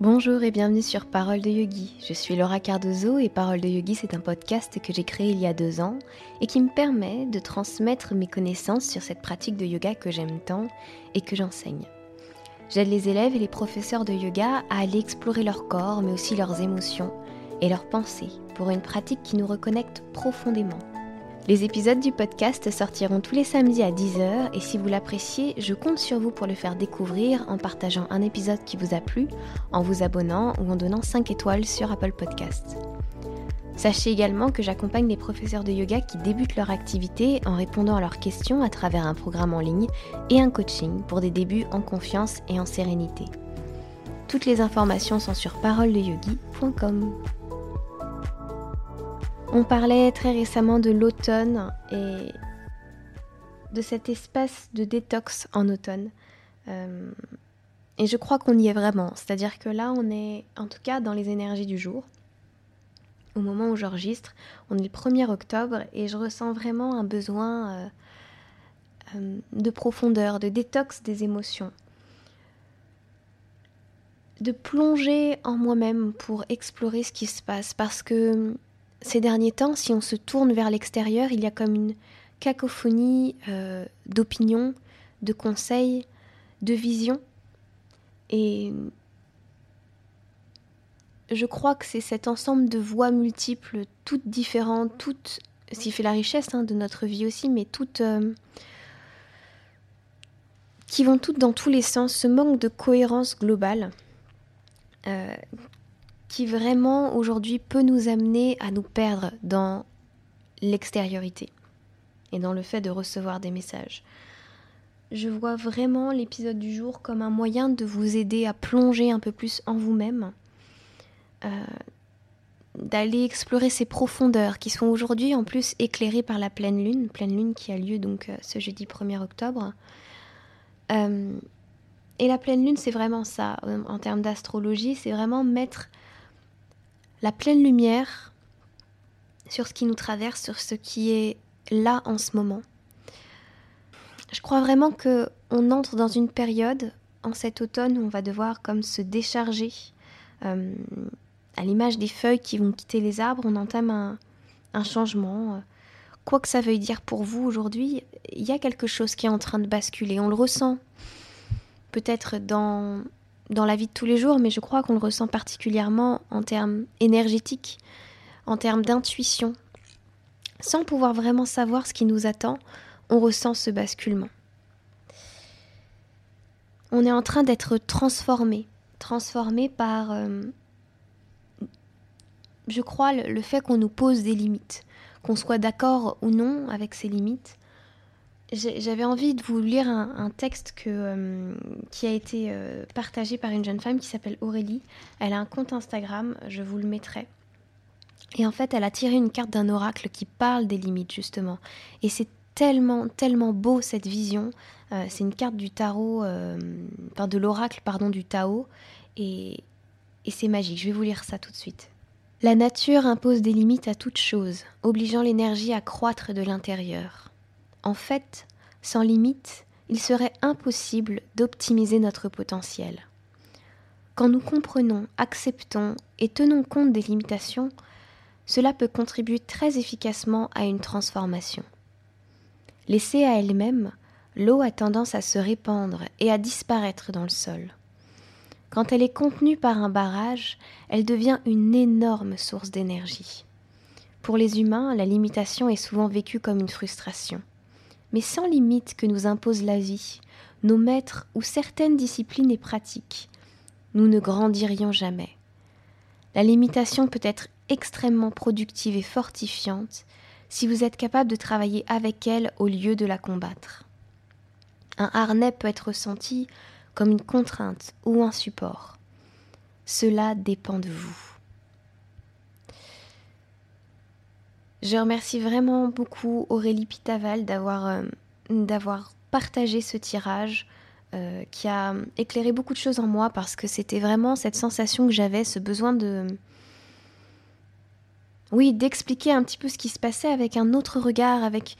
Bonjour et bienvenue sur Parole de Yogi. Je suis Laura Cardozo et Parole de Yogi, c'est un podcast que j'ai créé il y a deux ans et qui me permet de transmettre mes connaissances sur cette pratique de yoga que j'aime tant et que j'enseigne. J'aide les élèves et les professeurs de yoga à aller explorer leur corps, mais aussi leurs émotions et leurs pensées pour une pratique qui nous reconnecte profondément les épisodes du podcast sortiront tous les samedis à 10h et si vous l'appréciez, je compte sur vous pour le faire découvrir en partageant un épisode qui vous a plu, en vous abonnant ou en donnant 5 étoiles sur Apple Podcasts. Sachez également que j'accompagne les professeurs de yoga qui débutent leur activité en répondant à leurs questions à travers un programme en ligne et un coaching pour des débuts en confiance et en sérénité. Toutes les informations sont sur paroledeyogi.com. On parlait très récemment de l'automne et de cet espace de détox en automne. Euh, et je crois qu'on y est vraiment. C'est-à-dire que là, on est en tout cas dans les énergies du jour. Au moment où j'enregistre, on est le 1er octobre et je ressens vraiment un besoin euh, euh, de profondeur, de détox des émotions. De plonger en moi-même pour explorer ce qui se passe. Parce que ces derniers temps, si on se tourne vers l'extérieur, il y a comme une cacophonie euh, d'opinions, de conseils, de visions. Et je crois que c'est cet ensemble de voix multiples, toutes différentes, toutes, ce qui fait la richesse hein, de notre vie aussi, mais toutes euh, qui vont toutes dans tous les sens, ce manque de cohérence globale euh, qui vraiment aujourd'hui peut nous amener à nous perdre dans l'extériorité et dans le fait de recevoir des messages. Je vois vraiment l'épisode du jour comme un moyen de vous aider à plonger un peu plus en vous-même, euh, d'aller explorer ces profondeurs qui sont aujourd'hui en plus éclairées par la pleine lune, pleine lune qui a lieu donc euh, ce jeudi 1er octobre. Euh, et la pleine lune, c'est vraiment ça, en termes d'astrologie, c'est vraiment mettre la pleine lumière sur ce qui nous traverse, sur ce qui est là en ce moment. Je crois vraiment que on entre dans une période en cet automne où on va devoir comme se décharger. Euh, à l'image des feuilles qui vont quitter les arbres, on entame un, un changement. Quoi que ça veuille dire pour vous aujourd'hui, il y a quelque chose qui est en train de basculer. On le ressent peut-être dans dans la vie de tous les jours, mais je crois qu'on le ressent particulièrement en termes énergétiques, en termes d'intuition. Sans pouvoir vraiment savoir ce qui nous attend, on ressent ce basculement. On est en train d'être transformé, transformé par, euh, je crois, le fait qu'on nous pose des limites, qu'on soit d'accord ou non avec ces limites, j'avais envie de vous lire un, texte euh, qui a été euh, partagé par une jeune femme qui s'appelle Aurélie. Elle a un compte Instagram, je vous le mettrai. Et en fait, elle a tiré une carte d'un oracle qui parle des limites, justement. Et c'est tellement, tellement beau cette vision. Euh, c'est une carte du tarot, enfin de l'oracle, pardon, du Tao. Et, et c'est magique. Je vais vous lire ça tout de suite. La nature impose des limites à toute chose, obligeant l'énergie à croître de l'intérieur. En fait, sans limite, il serait impossible d'optimiser notre potentiel. Quand nous comprenons, acceptons et tenons compte des limitations, cela peut contribuer très efficacement à une transformation. Laissée à elle-même, l'eau a tendance à se répandre et à disparaître dans le sol. Quand elle est contenue par un barrage, elle devient une énorme source d'énergie. Pour les humains, la limitation est souvent vécue comme une frustration mais sans limite que nous impose la vie, nos maîtres ou certaines disciplines et pratiques, nous ne grandirions jamais. La limitation peut être extrêmement productive et fortifiante si vous êtes capable de travailler avec elle au lieu de la combattre. Un harnais peut être ressenti comme une contrainte ou un support. Cela dépend de vous. Je remercie vraiment beaucoup Aurélie Pitaval d'avoir euh, partagé ce tirage euh, qui a éclairé beaucoup de choses en moi parce que c'était vraiment cette sensation que j'avais, ce besoin de oui, d'expliquer un petit peu ce qui se passait avec un autre regard, avec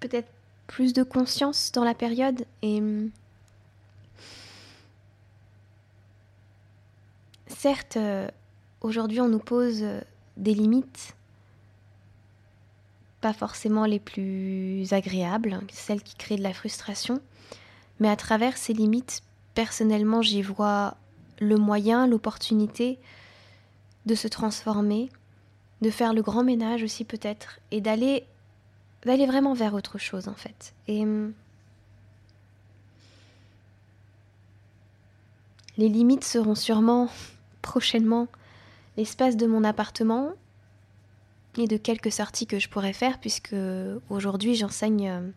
peut-être plus de conscience dans la période. Et certes, euh, aujourd'hui on nous pose des limites, pas forcément les plus agréables, hein, celles qui créent de la frustration, mais à travers ces limites, personnellement j'y vois le moyen, l'opportunité de se transformer, de faire le grand ménage aussi peut-être, et d'aller d'aller vraiment vers autre chose en fait. Et hum, les limites seront sûrement prochainement l'espace de mon appartement et de quelques sorties que je pourrais faire puisque aujourd'hui j'enseigne euh,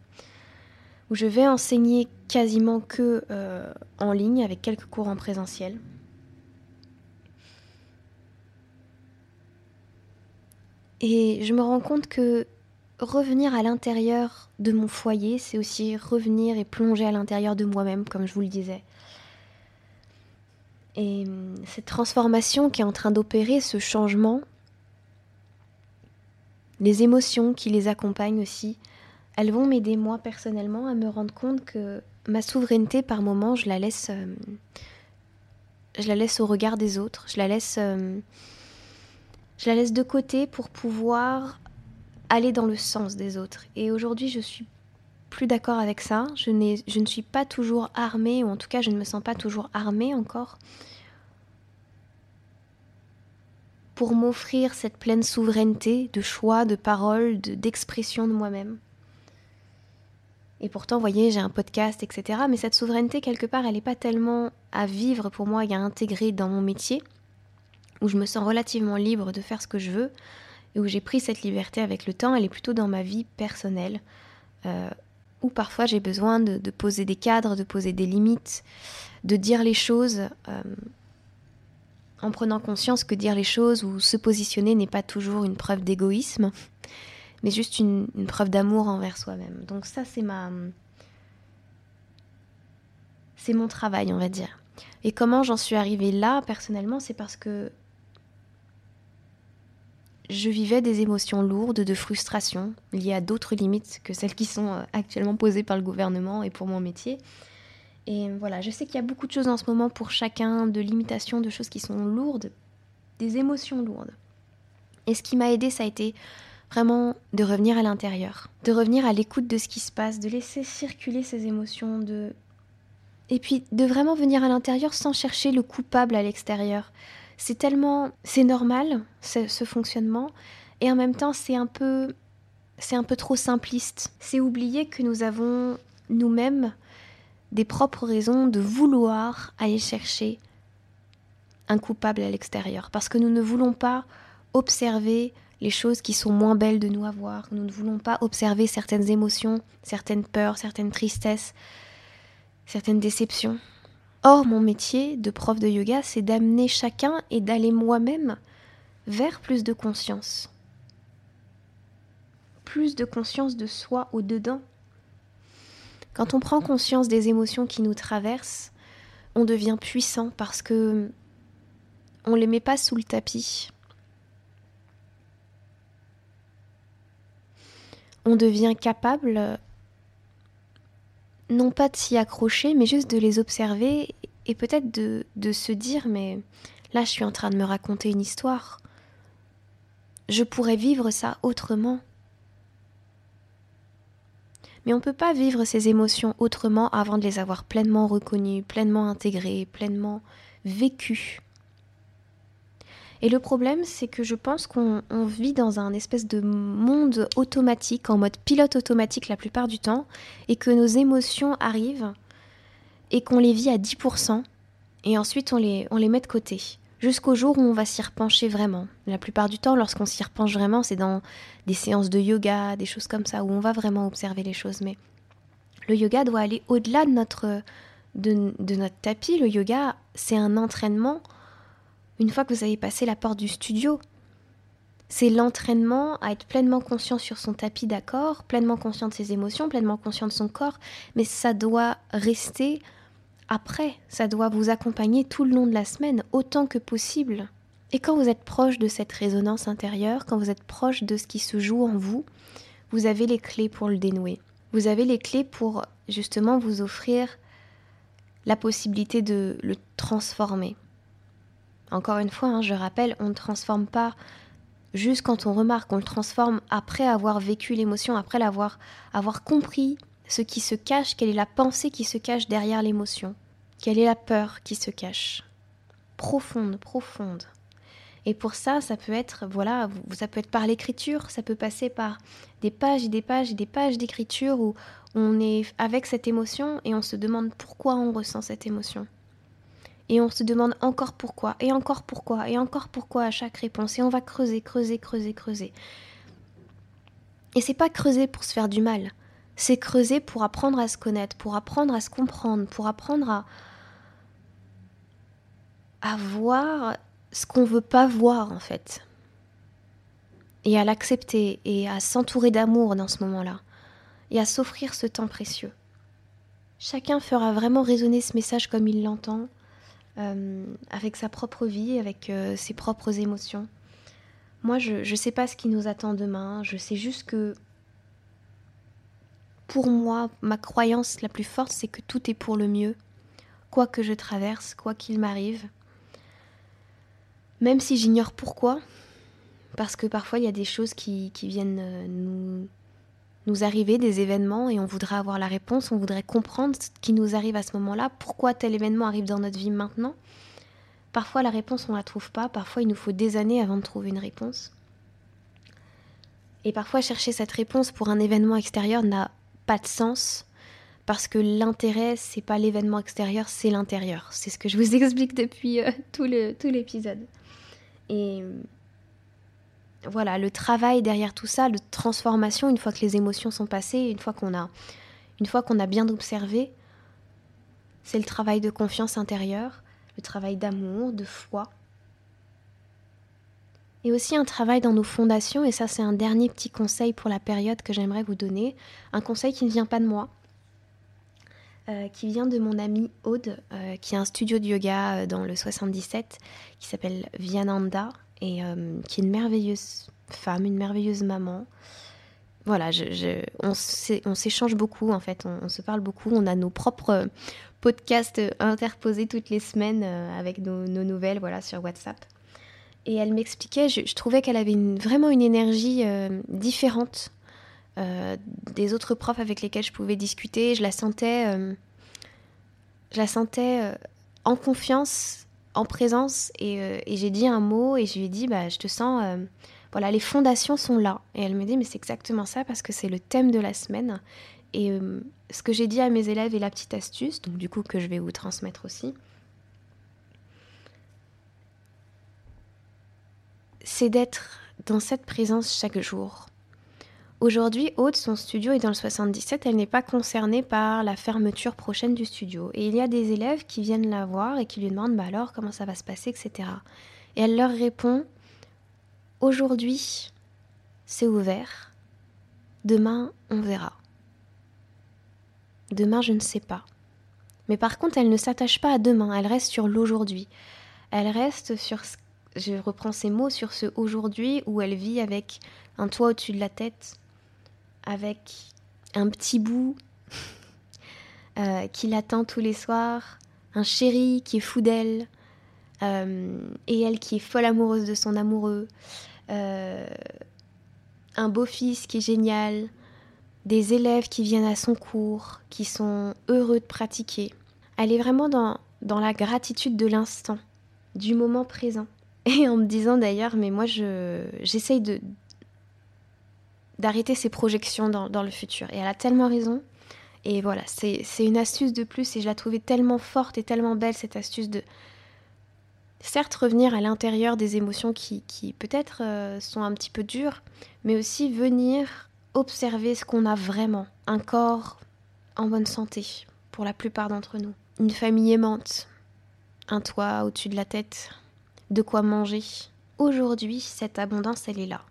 ou je vais enseigner quasiment que euh, en ligne avec quelques cours en présentiel. Et je me rends compte que revenir à l'intérieur de mon foyer, c'est aussi revenir et plonger à l'intérieur de moi-même, comme je vous le disais. Et hum, cette transformation qui est en train d'opérer, ce changement, les émotions qui les accompagnent aussi, elles vont m'aider moi personnellement à me rendre compte que ma souveraineté par moment, je la laisse, hum, je la laisse au regard des autres, je la laisse, hum, je la laisse de côté pour pouvoir aller dans le sens des autres. Et aujourd'hui, je suis plus d'accord avec ça. Je, je ne suis pas toujours armée, ou en tout cas, je ne me sens pas toujours armée encore pour m'offrir cette pleine souveraineté de choix, de parole, d'expression de, moi-même. Et pourtant, vous voyez, j'ai un podcast, etc. Mais cette souveraineté, quelque part, elle n'est pas tellement à vivre pour moi et à intégrer dans mon métier, où je me sens relativement libre de faire ce que je veux, et où j'ai pris cette liberté avec le temps, elle est plutôt dans ma vie personnelle, euh, où parfois j'ai besoin de, poser des cadres, de poser des limites, de dire les choses euh, en prenant conscience que dire les choses ou se positionner n'est pas toujours une preuve d'égoïsme, mais juste une, preuve d'amour envers soi-même. Donc ça, c'est ma... C'est mon travail, on va dire. Et comment j'en suis arrivée là, personnellement, c'est parce que je vivais des émotions lourdes de frustration liées à d'autres limites que celles qui sont euh, actuellement posées par le gouvernement et pour mon métier. Et voilà, je sais qu'il y a beaucoup de choses en ce moment pour chacun, de limitations, de choses qui sont lourdes, des émotions lourdes. Et ce qui m'a aidé, ça a été vraiment de revenir à l'intérieur, de revenir à l'écoute de ce qui se passe, de laisser circuler ces émotions, de et puis de vraiment venir à l'intérieur sans chercher le coupable à l'extérieur. C'est tellement, c'est normal ce, fonctionnement, et en même temps c'est un peu, c'est un peu trop simpliste. C'est oublier que nous avons nous-mêmes des propres raisons de vouloir aller chercher un coupable à l'extérieur, parce que nous ne voulons pas observer les choses qui sont moins belles de nous avoir, nous ne voulons pas observer certaines émotions, certaines peurs, certaines tristesses, certaines déceptions. Or, mon métier de prof de yoga, c'est d'amener chacun et d'aller moi-même vers plus de conscience. Plus de conscience de soi au-dedans quand on prend conscience des émotions qui nous traversent, on devient puissant parce que on les met pas sous le tapis. On devient capable non pas de s'y accrocher, mais juste de les observer et peut-être de, se dire mais là je suis en train de me raconter une histoire. Je pourrais vivre ça autrement. Mais on ne peut pas vivre ces émotions autrement avant de les avoir pleinement reconnues, pleinement intégrées, pleinement vécues. Et le problème, c'est que je pense qu'on vit dans un espèce de monde automatique, en mode pilote automatique la plupart du temps, et que nos émotions arrivent et qu'on les vit à 10%, et ensuite on les, on les met de côté jusqu'au jour où on va s'y repencher vraiment. La plupart du temps, lorsqu'on s'y repenche vraiment, c'est dans des séances de yoga, des choses comme ça, où on va vraiment observer les choses. Mais le yoga doit aller au-delà de notre, de, notre tapis. Le yoga, c'est un entraînement. Une fois que vous avez passé la porte du studio, c'est l'entraînement à être pleinement conscient sur son tapis d'accord, pleinement conscient de ses émotions, pleinement conscient de son corps, mais ça doit rester après, ça doit vous accompagner tout le long de la semaine, autant que possible. Et quand vous êtes proche de cette résonance intérieure, quand vous êtes proche de ce qui se joue en vous, vous avez les clés pour le dénouer. Vous avez les clés pour justement vous offrir la possibilité de le transformer. Encore une fois, hein, je rappelle, on ne transforme pas juste quand on remarque, on le transforme après avoir vécu l'émotion, après l'avoir avoir compris ce qui se cache, quelle est la pensée qui se cache derrière l'émotion, quelle est la peur qui se cache. Profonde, profonde. Et pour ça, ça peut être, voilà, ça peut être par l'écriture, ça peut passer par des pages et des pages et des pages d'écriture où on est avec cette émotion et on se demande pourquoi on ressent cette émotion. Et on se demande encore pourquoi, et encore pourquoi, et encore pourquoi à chaque réponse. Et on va creuser, creuser, creuser, creuser. Et c'est pas creuser pour se faire du mal. C'est creuser pour apprendre à se connaître, pour apprendre à se comprendre, pour apprendre à, à voir ce qu'on veut pas voir en fait. Et à l'accepter et à s'entourer d'amour dans ce moment-là. Et à s'offrir ce temps précieux. Chacun fera vraiment résonner ce message comme il l'entend, euh, avec sa propre vie, avec euh, ses propres émotions. Moi, je ne sais pas ce qui nous attend demain, je sais juste que pour moi, ma croyance la plus forte, c'est que tout est pour le mieux, quoi que je traverse, quoi qu'il m'arrive. Même si j'ignore pourquoi, parce que parfois il y a des choses qui, viennent euh, nous, nous arriver, des événements, et on voudrait avoir la réponse, on voudrait comprendre ce qui nous arrive à ce moment-là, pourquoi tel événement arrive dans notre vie maintenant. Parfois la réponse on ne la trouve pas, parfois il nous faut des années avant de trouver une réponse. Et parfois chercher cette réponse pour un événement extérieur n'a pas de sens parce que l'intérêt c'est pas l'événement extérieur, c'est l'intérieur. C'est ce que je vous explique depuis euh, tout l'épisode. Et voilà, le travail derrière tout ça, de transformation, une fois que les émotions sont passées, une fois qu'on a, une a bien observé, c'est le travail de confiance intérieure, le travail d'amour, de foi. Et aussi un travail dans nos fondations, et ça c'est un dernier petit conseil pour la période que j'aimerais vous donner, un conseil qui ne vient pas de moi, euh, qui vient de mon amie Aude, euh, qui a un studio de yoga euh, dans le 77, qui s'appelle Viananda, et euh, qui est une merveilleuse femme, une merveilleuse maman. Voilà, on s'échange beaucoup en fait, on, se parle beaucoup, on a nos propres podcasts interposés toutes les semaines euh, avec nos, nouvelles voilà, sur WhatsApp. Et elle m'expliquait, je, trouvais qu'elle avait vraiment une énergie euh, différente des autres profs avec lesquels je pouvais discuter. Je la sentais, je la sentais en confiance en présence euh, et, j'ai dit un mot et je lui ai dit bah je te sens euh, voilà les fondations sont là. Et elle me dit mais c'est exactement ça parce que c'est le thème de la semaine. Et euh, ce que j'ai dit à mes élèves et la petite astuce donc du coup que je vais vous transmettre aussi c'est d'être dans cette présence chaque jour Aujourd'hui, Aude, son studio est dans le 77, elle n'est pas concernée par la fermeture prochaine du studio. Et il y a des élèves qui viennent la voir et qui lui demandent bah alors comment ça va se passer, etc. Et elle leur répond Aujourd'hui, c'est ouvert. Demain, on verra. Demain, je ne sais pas. Mais par contre, elle ne s'attache pas à demain, elle reste sur l'aujourd'hui. Elle reste sur, je reprends ces mots, sur ce aujourd'hui où elle vit avec un toit au-dessus de la tête, avec un petit bout euh, qui l'attend tous les soirs, un chéri qui est fou d'elle, euh, et elle qui est folle amoureuse de son amoureux, euh, un beau-fils qui est génial, des élèves qui viennent à son cours, qui sont heureux de pratiquer. Elle est vraiment dans, dans la gratitude de l'instant, du moment présent. Et en me disant d'ailleurs, mais moi j'essaye de, d'arrêter ses projections dans, le futur. Et elle a tellement raison. Et voilà, c'est une astuce de plus et je la trouvais tellement forte et tellement belle cette astuce de certes revenir à l'intérieur des émotions qui, qui peut-être euh, sont un petit peu dures, mais aussi venir observer ce qu'on a vraiment. Un corps en bonne santé pour la plupart d'entre nous. Une famille aimante, un toit au-dessus de la tête, de quoi manger. Aujourd'hui, cette abondance, elle est là.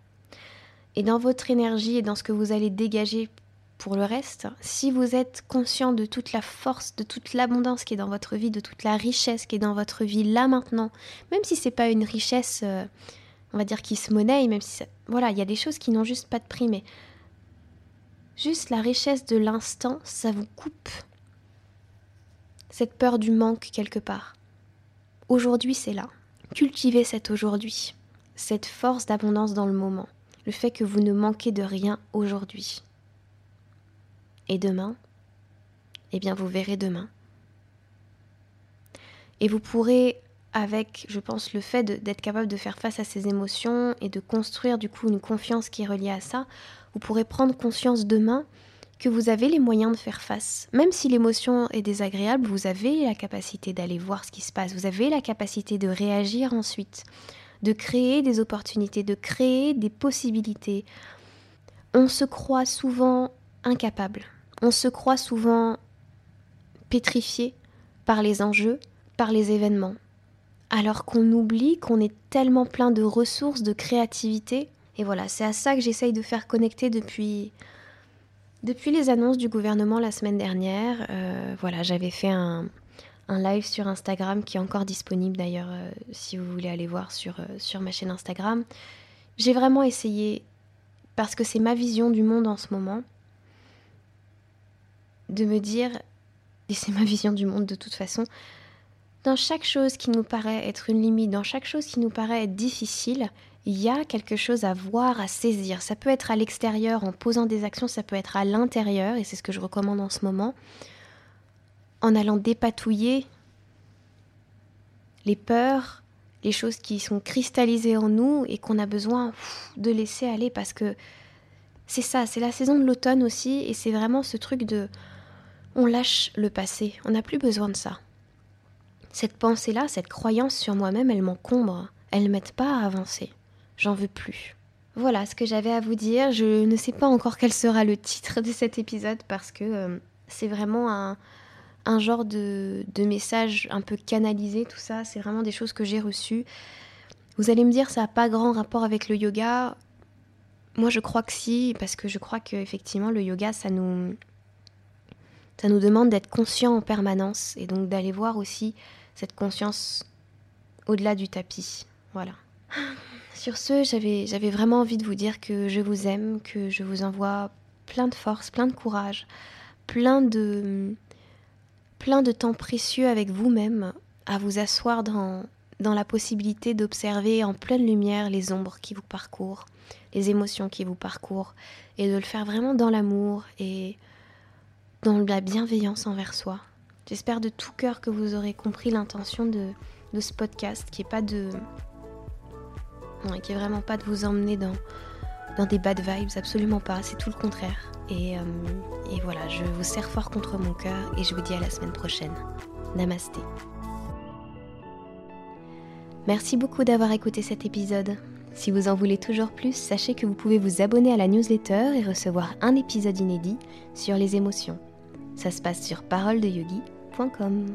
Et dans votre énergie et dans ce que vous allez dégager pour le reste, si vous êtes conscient de toute la force, de toute l'abondance qui est dans votre vie, de toute la richesse qui est dans votre vie là maintenant, même si c'est pas une richesse, euh, on va dire qui se monnaie, même si voilà, il y a des choses qui n'ont juste pas de prix, mais juste la richesse de l'instant, ça vous coupe cette peur du manque quelque part. Aujourd'hui, c'est là. cultivez cet aujourd'hui, cette force d'abondance dans le moment, le fait que vous ne manquez de rien aujourd'hui. Et demain, eh bien vous verrez demain. Et vous pourrez, avec, je pense, le fait d'être capable de faire face à ces émotions et de construire du coup une confiance qui est reliée à ça, vous pourrez prendre conscience demain que vous avez les moyens de faire face. Même si l'émotion est désagréable, vous avez la capacité d'aller voir ce qui se passe, vous avez la capacité de réagir ensuite, de créer des opportunités, de créer des possibilités. On se croit souvent incapable, on se croit souvent pétrifié par les enjeux, par les événements, alors qu'on oublie qu'on est tellement plein de ressources, de créativité. Et voilà, c'est à ça que j'essaye de faire connecter depuis, depuis les annonces du gouvernement la semaine dernière. Euh, voilà, j'avais fait un, live sur Instagram qui est encore disponible d'ailleurs euh, si vous voulez aller voir sur, euh, sur ma chaîne Instagram. J'ai vraiment essayé, parce que c'est ma vision du monde en ce moment, de me dire, et c'est ma vision du monde de toute façon, dans chaque chose qui nous paraît être une limite, dans chaque chose qui nous paraît être difficile, il y a quelque chose à voir, à saisir. Ça peut être à l'extérieur en posant des actions, ça peut être à l'intérieur, et c'est ce que je recommande en ce moment, en allant dépatouiller les peurs, les choses qui sont cristallisées en nous et qu'on a besoin de laisser aller parce que c'est ça, c'est la saison de l'automne aussi, et c'est vraiment ce truc de on lâche le passé, on n'a plus besoin de ça. Cette pensée-là, cette croyance sur moi-même, elle m'encombre, elle m'aide pas à avancer. J'en veux plus. Voilà ce que j'avais à vous dire. Je ne sais pas encore quel sera le titre de cet épisode parce que euh, c'est vraiment un, un genre de, de, message un peu canalisé, tout ça. C'est vraiment des choses que j'ai reçues. Vous allez me dire, ça n'a pas grand rapport avec le yoga. Moi, je crois que si, parce que je crois qu'effectivement, le yoga, ça nous, ça nous demande d'être conscient en permanence et donc d'aller voir aussi cette conscience au-delà du tapis. Voilà. Sur ce, j'avais, j'avais vraiment envie de vous dire que je vous aime, que je vous envoie plein de force, plein de courage, plein de, plein de temps précieux avec vous-même à vous asseoir dans, dans la possibilité d'observer en pleine lumière les ombres qui vous parcourent, les émotions qui vous parcourent, et de le faire vraiment dans l'amour et dans la bienveillance envers soi. J'espère de tout cœur que vous aurez compris l'intention de, ce podcast, qui est pas de, qui est vraiment pas de vous emmener dans dans des bad vibes, absolument pas. C'est tout le contraire. Et, euh, et voilà, je vous serre fort contre mon cœur et je vous dis à la semaine prochaine. Namasté. Merci beaucoup d'avoir écouté cet épisode. Si vous en voulez toujours plus, sachez que vous pouvez vous abonner à la newsletter et recevoir un épisode inédit sur les émotions. Ça se passe sur paroledeyogi.com.